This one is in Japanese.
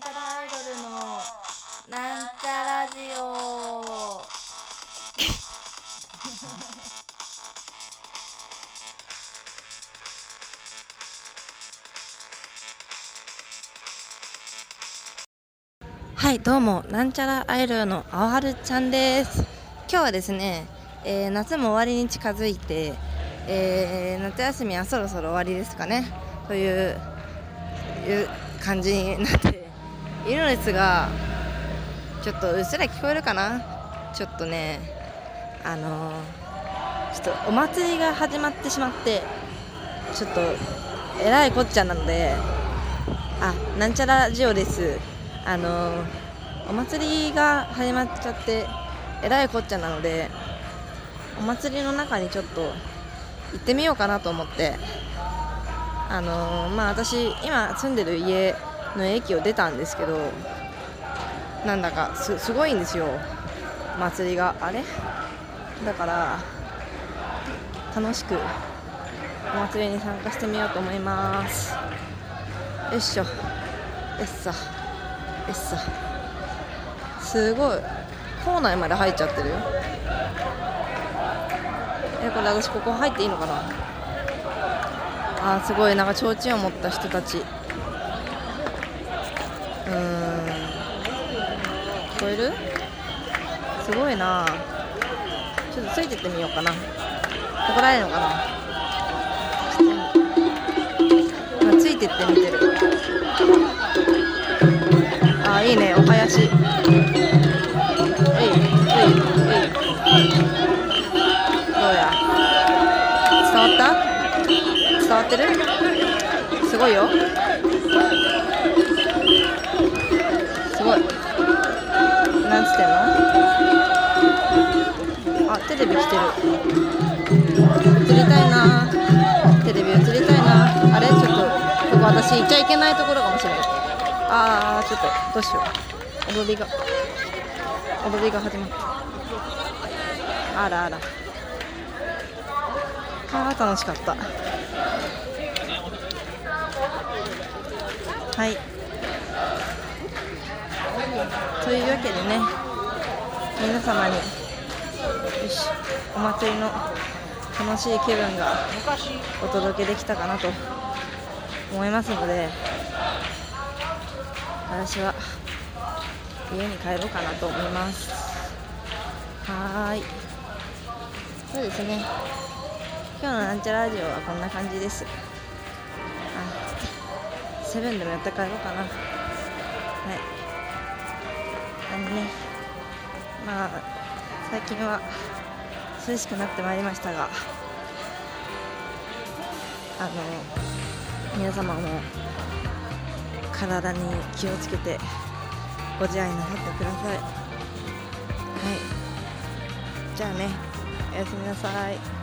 なんちゃらアイドルのなんちゃラジオ。はいどうもなんちゃらアイドルのあおはるちゃんです。今日はですね、えー夏も終わりに近づいて、えー夏休みはそろそろ終わりですかね。といういう感じになっているのですがちょっとうっすら聞こえるかな？ちょっとねあのーちょっとお祭りが始まってしまってちょっとえらいこっちゃなのであなんちゃらジオです。あのーお祭りが始まっちゃってえらいこっちゃなのでお祭りの中にちょっと行ってみようかなと思って。あのーまあ私今住んでる家の駅を出たんですけどなんだかすすごいんですよ。祭りが。あれ？だから楽しくお祭りに参加してみようと思います。よいしょ。えっさ。えっさ。すごい。校内まで入っちゃってるよ。えこれ私ここ入っていいのかな？あーすごい。なんか提灯を持った人たち。うん。聞こえる？すごいな。ちょっとついてってみようかな。怒られるのかな。あついてってみてる。あいいね。お囃子。えいえいえい。どうや？伝わった？伝わってる？すごいよ。てんのあテレビ来てる。映りたいな。テレビ映りたいな。あれ？ちょっとここ私行っちゃいけないところかもしれない。あーちょっとどうしよう。踊りが踊りが始まった。あらあら。あー楽しかった。はい。というわけでね。皆様によしお祭りの楽しい気分がお届けできたかなと思いますので私は家に帰ろうかなと思います。はーい。そうですね。今日のなんちゃらラジオはこんな感じです。あセブンでもやって帰ろうかな。はい。あのねまあ最近は涼しくなってまいりましたがあの皆様も体に気をつけてご自愛なさってください。はい。じゃあねおやすみなさい。